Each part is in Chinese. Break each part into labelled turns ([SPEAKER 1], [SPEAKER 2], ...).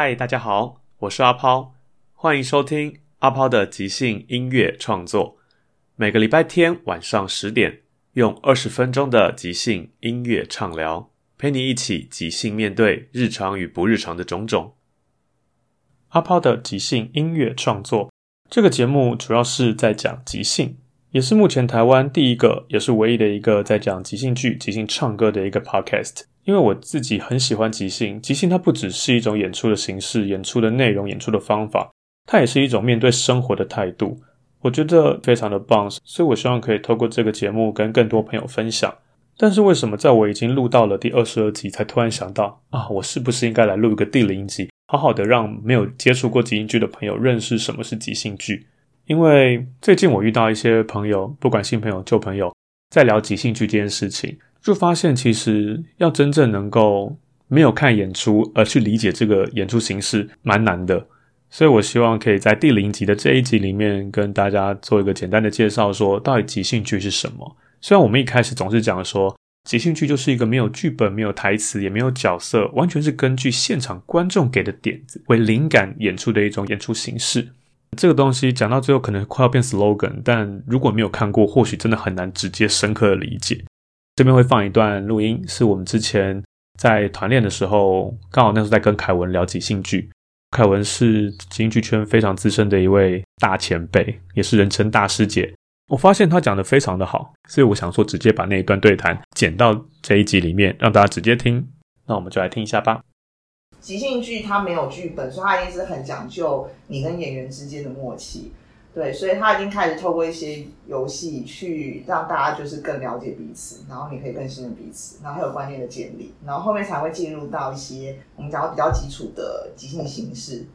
[SPEAKER 1] 嗨，大家好，我是阿抛，欢迎收听阿抛的即兴音乐创作。每个礼拜天晚上十点，用二十分钟的即兴音乐畅聊，陪你一起即兴面对日常与不日常的种种。阿抛的即兴音乐创作这个节目主要是在讲即兴，也是目前台湾第一个，也是唯一的一个在讲即兴剧、即兴唱歌的一个 podcast。因为我自己很喜欢即兴，即兴它不只是一种演出的形式、演出的内容、演出的方法，它也是一种面对生活的态度。我觉得非常的棒，所以我希望可以透过这个节目跟更多朋友分享。但是为什么在我已经录到了第二十二集，才突然想到啊，我是不是应该来录一个第零集，好好的让没有接触过即兴剧的朋友认识什么是即兴剧？因为最近我遇到一些朋友，不管新朋友旧朋友，在聊即兴剧这件事情。就发现，其实要真正能够没有看演出而去理解这个演出形式，蛮难的。所以我希望可以在第零集的这一集里面跟大家做一个简单的介绍，说到底即兴剧是什么。虽然我们一开始总是讲说，即兴剧就是一个没有剧本、没有台词、也没有角色，完全是根据现场观众给的点子为灵感演出的一种演出形式。这个东西讲到最后可能快要变 slogan，但如果没有看过，或许真的很难直接深刻的理解。这边会放一段录音，是我们之前在团练的时候，刚好那时候在跟凯文聊即兴剧。凯文是即兴剧圈非常资深的一位大前辈，也是人称大师姐。我发现他讲的非常的好，所以我想说直接把那一段对谈剪到这一集里面，让大家直接听。那我们就来听一下吧。
[SPEAKER 2] 即兴剧它没有剧本，所以它一直很讲究你跟演员之间的默契。对，所以他已经开始透过一些游戏去让大家就是更了解彼此，然后你可以更信任彼此，然后还有观念的建立，然后后面才会进入到一些我们讲到比较基础的即兴形式，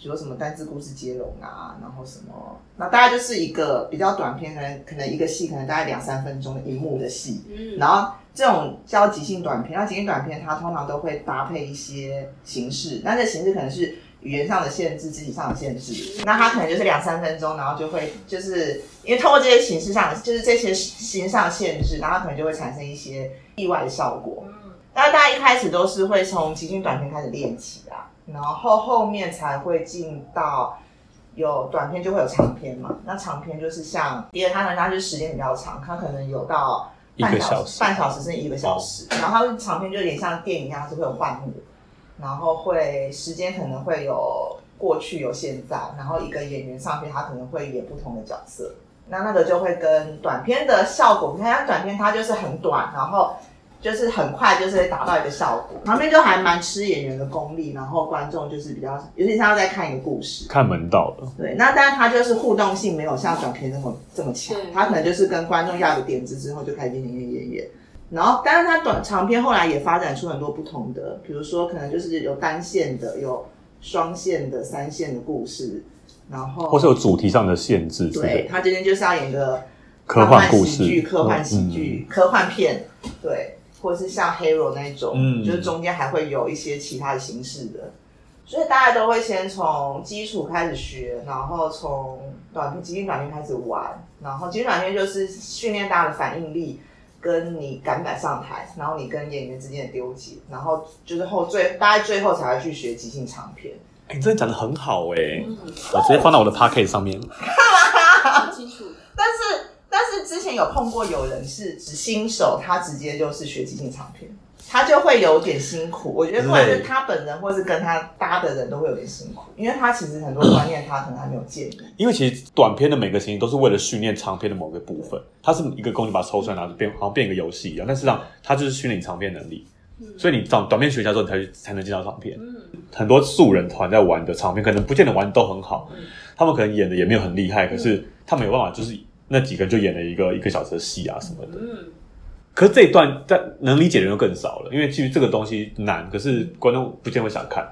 [SPEAKER 2] 比如什么单字故事接龙啊，然后什么，那大概就是一个比较短片，可能可能一个戏可能大概两三分钟的一幕的戏，嗯，然后这种叫即兴短片，那即兴短片它通常都会搭配一些形式，那这形式可能是。语言上的限制，肢体上的限制，那他可能就是两三分钟，然后就会就是因为通过这些形式上，就是这些形上的限制，然后可能就会产生一些意外的效果。嗯，当然大家一开始都是会从即兴短片开始练起啊，然后后面才会进到有短片就会有长片嘛。那长片就是像第二，它呢，它就时间比较长，它可能有到半小时、半小时甚至一个小时。然后它长片就有点像电影一样，是会有换幕。然后会时间可能会有过去有现在，然后一个演员上去他可能会演不同的角色，那那个就会跟短片的效果，你看短片它就是很短，然后就是很快就是达到一个效果，旁边就还蛮吃演员的功力，然后观众就是比较，尤其是他在看一个故事，
[SPEAKER 1] 看门道了。
[SPEAKER 2] 对，那但是他就是互动性没有像短片那么这么强，他可能就是跟观众要个点子之后就开始演演演演。然后，当然，它短长篇后来也发展出很多不同的，比如说，可能就是有单线的、有双线的、三线的故事，然后
[SPEAKER 1] 或是有主题上的限制。
[SPEAKER 2] 对，他今天就是要演个
[SPEAKER 1] 科幻故事、
[SPEAKER 2] 剧、科幻喜剧、科幻片，对，或是像《Hero》那种，嗯，就是中间还会有一些其他的形式的，所以大家都会先从基础开始学，然后从短片、即兴短片开始玩，然后即兴短片就是训练大家的反应力。跟你敢不敢上台，然后你跟演员之间的丢结，然后就是后最大概最后才会去学即兴长片。
[SPEAKER 1] 哎，你真的讲的很好哎，我直接放到我的 p a c k e t 上面。
[SPEAKER 3] 很清楚。
[SPEAKER 2] 但是但是之前有碰过有人是只新手，他直接就是学即兴长篇，他就会有点辛苦。我觉得不管是他本人或是跟他搭的人都会有点辛苦，因为他其实很多观念他可能还没有建立。
[SPEAKER 1] 因为其实短片的每个情节都是为了训练长片的某个部分，它是一个工具把它抽出来，然后变好像变一个游戏一样。但实际上，它就是训练你长片能力。所以你长短片学下之后，你才去才能进到长片。
[SPEAKER 3] 嗯，
[SPEAKER 1] 很多素人团在玩的长片，可能不见得玩的都很好，他们可能演的也没有很厉害，可是他们有办法，就是那几个人就演了一个一个小时的戏啊什么的。可是这一段但能理解的人就更少了，因为其实这个东西难，可是观众不见会想看。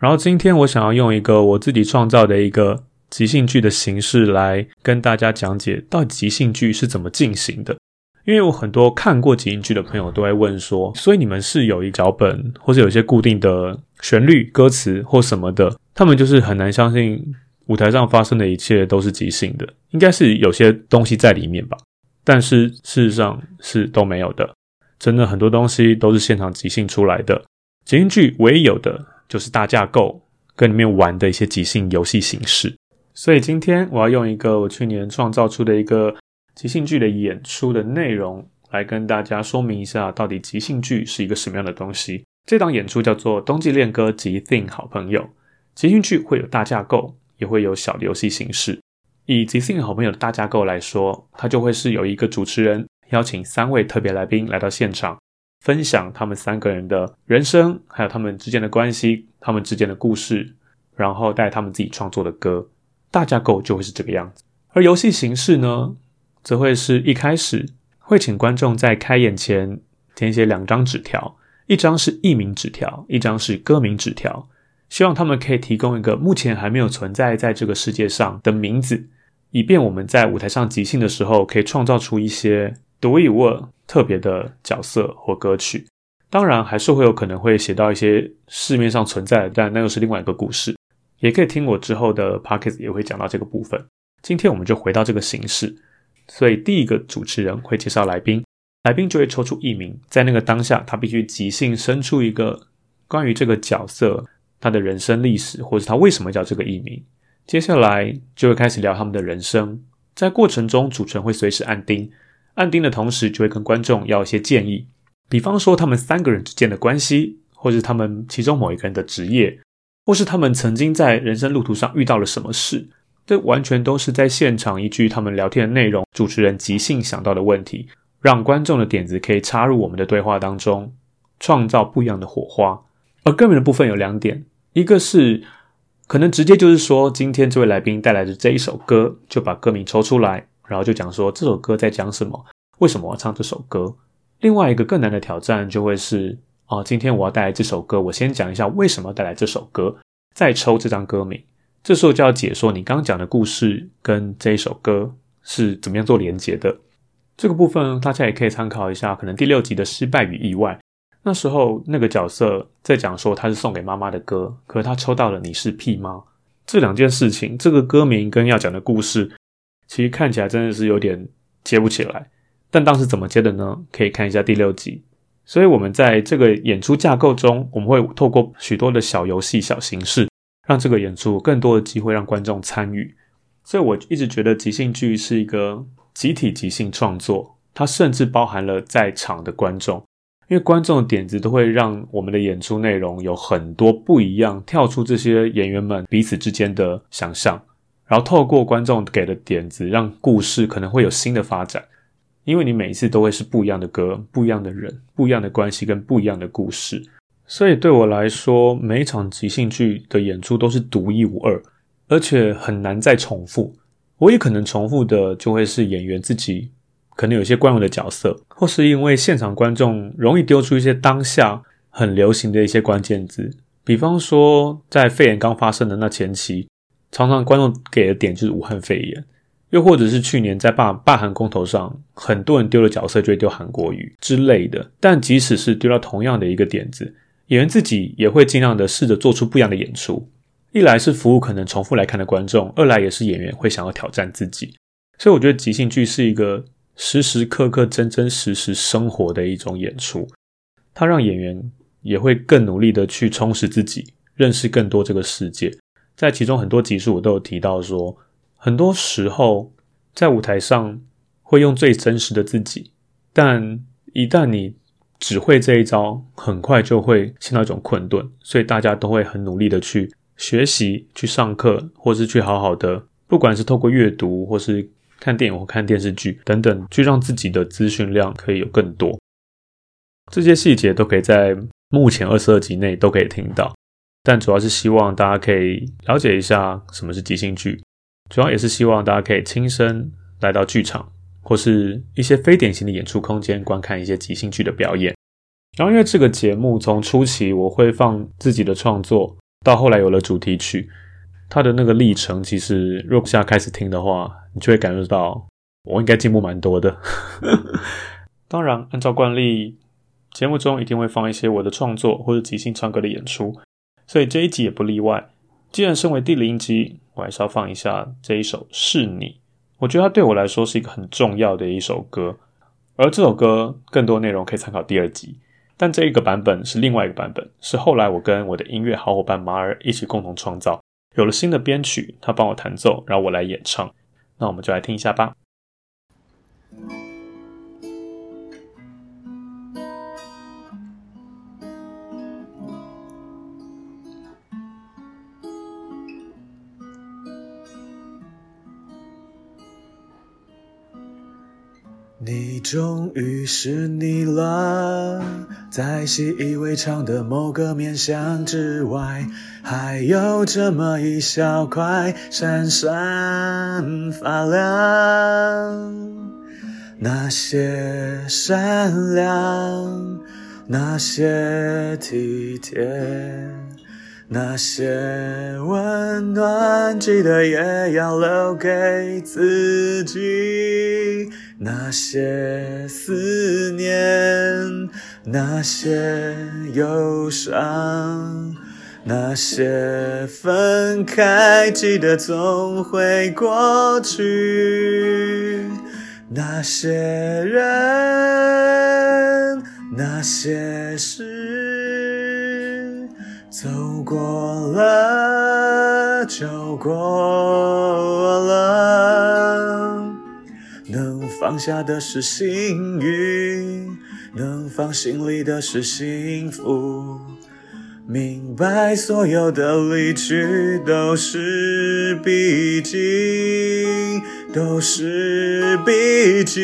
[SPEAKER 1] 然后今天我想要用一个我自己创造的一个即兴剧的形式来跟大家讲解，到底即兴剧是怎么进行的。因为我很多看过即兴剧的朋友都会问说，所以你们是有一脚本，或者有一些固定的旋律、歌词或什么的，他们就是很难相信舞台上发生的一切都是即兴的，应该是有些东西在里面吧。但是事实上是都没有的，真的很多东西都是现场即兴出来的。即兴剧唯一有的就是大架构跟里面玩的一些即兴游戏形式。所以今天我要用一个我去年创造出的一个即兴剧的演出的内容，来跟大家说明一下，到底即兴剧是一个什么样的东西。这档演出叫做《冬季恋歌即兴好朋友》，即兴剧会有大架构，也会有小的游戏形式。以即兴好朋友的大架构来说，它就会是有一个主持人邀请三位特别来宾来到现场，分享他们三个人的人生，还有他们之间的关系，他们之间的故事，然后带他们自己创作的歌。大架构就会是这个样子。而游戏形式呢，则会是一开始会请观众在开演前填写两张纸条，一张是艺名纸条，一张是歌名纸条，希望他们可以提供一个目前还没有存在在这个世界上的名字，以便我们在舞台上即兴的时候，可以创造出一些独一无二、特别的角色或歌曲。当然，还是会有可能会写到一些市面上存在的，但那又是另外一个故事。也可以听我之后的 p o c k e t 也会讲到这个部分。今天我们就回到这个形式，所以第一个主持人会介绍来宾，来宾就会抽出一名，在那个当下，他必须即兴生出一个关于这个角色他的人生历史，或者他为什么叫这个艺名。接下来就会开始聊他们的人生，在过程中，主持人会随时按钉，按钉的同时就会跟观众要一些建议，比方说他们三个人之间的关系，或是他们其中某一个人的职业。或是他们曾经在人生路途上遇到了什么事，这完全都是在现场依据他们聊天的内容，主持人即兴想到的问题，让观众的点子可以插入我们的对话当中，创造不一样的火花。而歌名的部分有两点，一个是可能直接就是说，今天这位来宾带来的这一首歌，就把歌名抽出来，然后就讲说这首歌在讲什么，为什么我要唱这首歌。另外一个更难的挑战就会是。哦，今天我要带来这首歌，我先讲一下为什么要带来这首歌，再抽这张歌名。这时候就要解说你刚刚讲的故事跟这一首歌是怎么样做连接的。这个部分大家也可以参考一下，可能第六集的失败与意外，那时候那个角色在讲说他是送给妈妈的歌，可是他抽到了你是屁吗？这两件事情，这个歌名跟要讲的故事，其实看起来真的是有点接不起来。但当时怎么接的呢？可以看一下第六集。所以，我们在这个演出架构中，我们会透过许多的小游戏、小形式，让这个演出更多的机会让观众参与。所以，我一直觉得即兴剧是一个集体即兴创作，它甚至包含了在场的观众，因为观众的点子都会让我们的演出内容有很多不一样，跳出这些演员们彼此之间的想象，然后透过观众给的点子，让故事可能会有新的发展。因为你每一次都会是不一样的歌、不一样的人、不一样的关系跟不一样的故事，所以对我来说，每一场即兴剧的演出都是独一无二，而且很难再重复。我也可能重复的就会是演员自己，可能有些惯用的角色，或是因为现场观众容易丢出一些当下很流行的一些关键字，比方说在肺炎刚发生的那前期，常常观众给的点就是武汉肺炎。又或者是去年在罢罢韩公投上，很多人丢了角色就会丢韩国语之类的。但即使是丢到同样的一个点子，演员自己也会尽量的试着做出不一样的演出。一来是服务可能重复来看的观众，二来也是演员会想要挑战自己。所以我觉得即兴剧是一个时时刻刻真真实实生活的一种演出，它让演员也会更努力的去充实自己，认识更多这个世界。在其中很多集数我都有提到说，很多时候在舞台上会用最真实的自己，但一旦你只会这一招，很快就会陷到一种困顿，所以大家都会很努力的去学习、去上课，或是去好好的，不管是透过阅读，或是看电影或看电视剧等等，去让自己的资讯量可以有更多。这些细节都可以在目前二十二集内都可以听到。但主要是希望大家可以了解一下什么是即兴剧，主要也是希望大家可以亲身来到剧场，或是一些非典型的演出空间观看一些即兴剧的表演。然后，因为这个节目从初期我会放自己的创作，到后来有了主题曲，它的那个历程，其实若现在开始听的话，你就会感受到我应该进步蛮多的。当然，按照惯例，节目中一定会放一些我的创作或者即兴唱歌的演出。所以这一集也不例外。既然身为第零集，我还是要放一下这一首《是你》。我觉得它对我来说是一个很重要的一首歌。而这首歌更多内容可以参考第二集，但这一个版本是另外一个版本，是后来我跟我的音乐好伙伴马尔一起共同创造，有了新的编曲，他帮我弹奏，然后我来演唱。那我们就来听一下吧。
[SPEAKER 4] 终于是你了，在习以为常的某个面相之外，还有这么一小块闪闪发亮。那些善良，那些体贴，那些温暖，记得也要留给自己。那些思念，那些忧伤，那些分开，记得总会过去。那些人，那些事，走过了就过了。放下的是幸运，能放心里的是幸福。明白所有的离去都是必经，都是必经。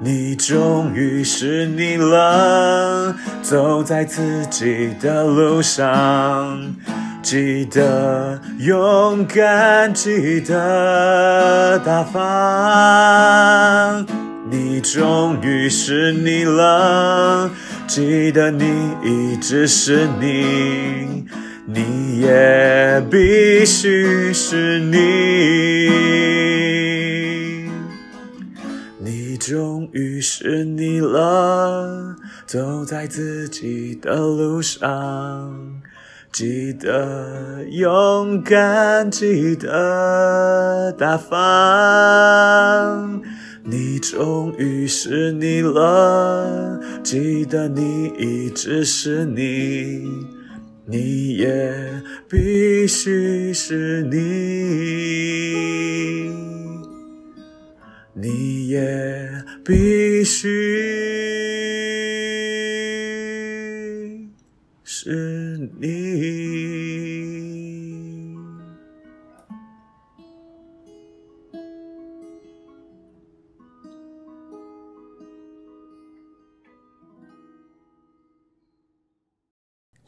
[SPEAKER 4] 你终于是你了，走在自己的路上。记得勇敢，记得大方。你终于是你了，记得你一直是你，你也必须是你。你终于是你了，走在自己的路上。记得勇敢，记得大方。你终于是你了，记得你一直是你，你也必须是你，你也必须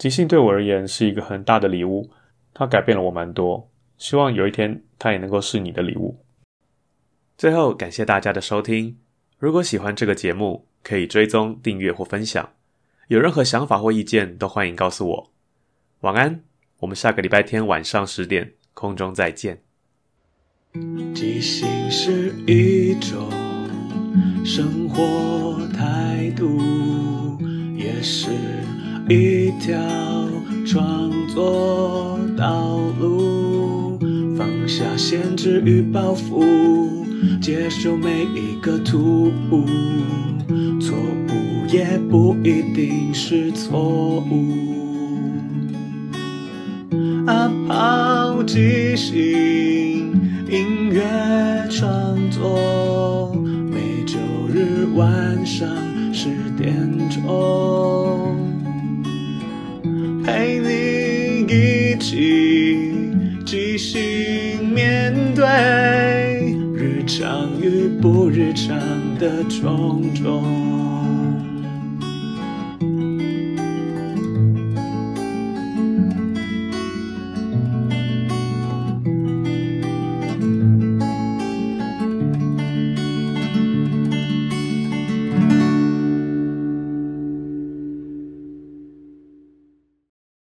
[SPEAKER 1] 即兴对我而言是一个很大的礼物，它改变了我蛮多。希望有一天它也能够是你的礼物。最后，感谢大家的收听。如果喜欢这个节目，可以追踪、订阅或分享。有任何想法或意见，都欢迎告诉我。晚安，我们下个礼拜天晚上十点空中再见。
[SPEAKER 4] 即兴是一种生活态度，也是。一条创作道路，放下限制与包袱，接受每一个突兀，错误也不一定是错误。即兴音乐创作，每周日晚上十点钟，一起即兴面对日常与不日常的种种。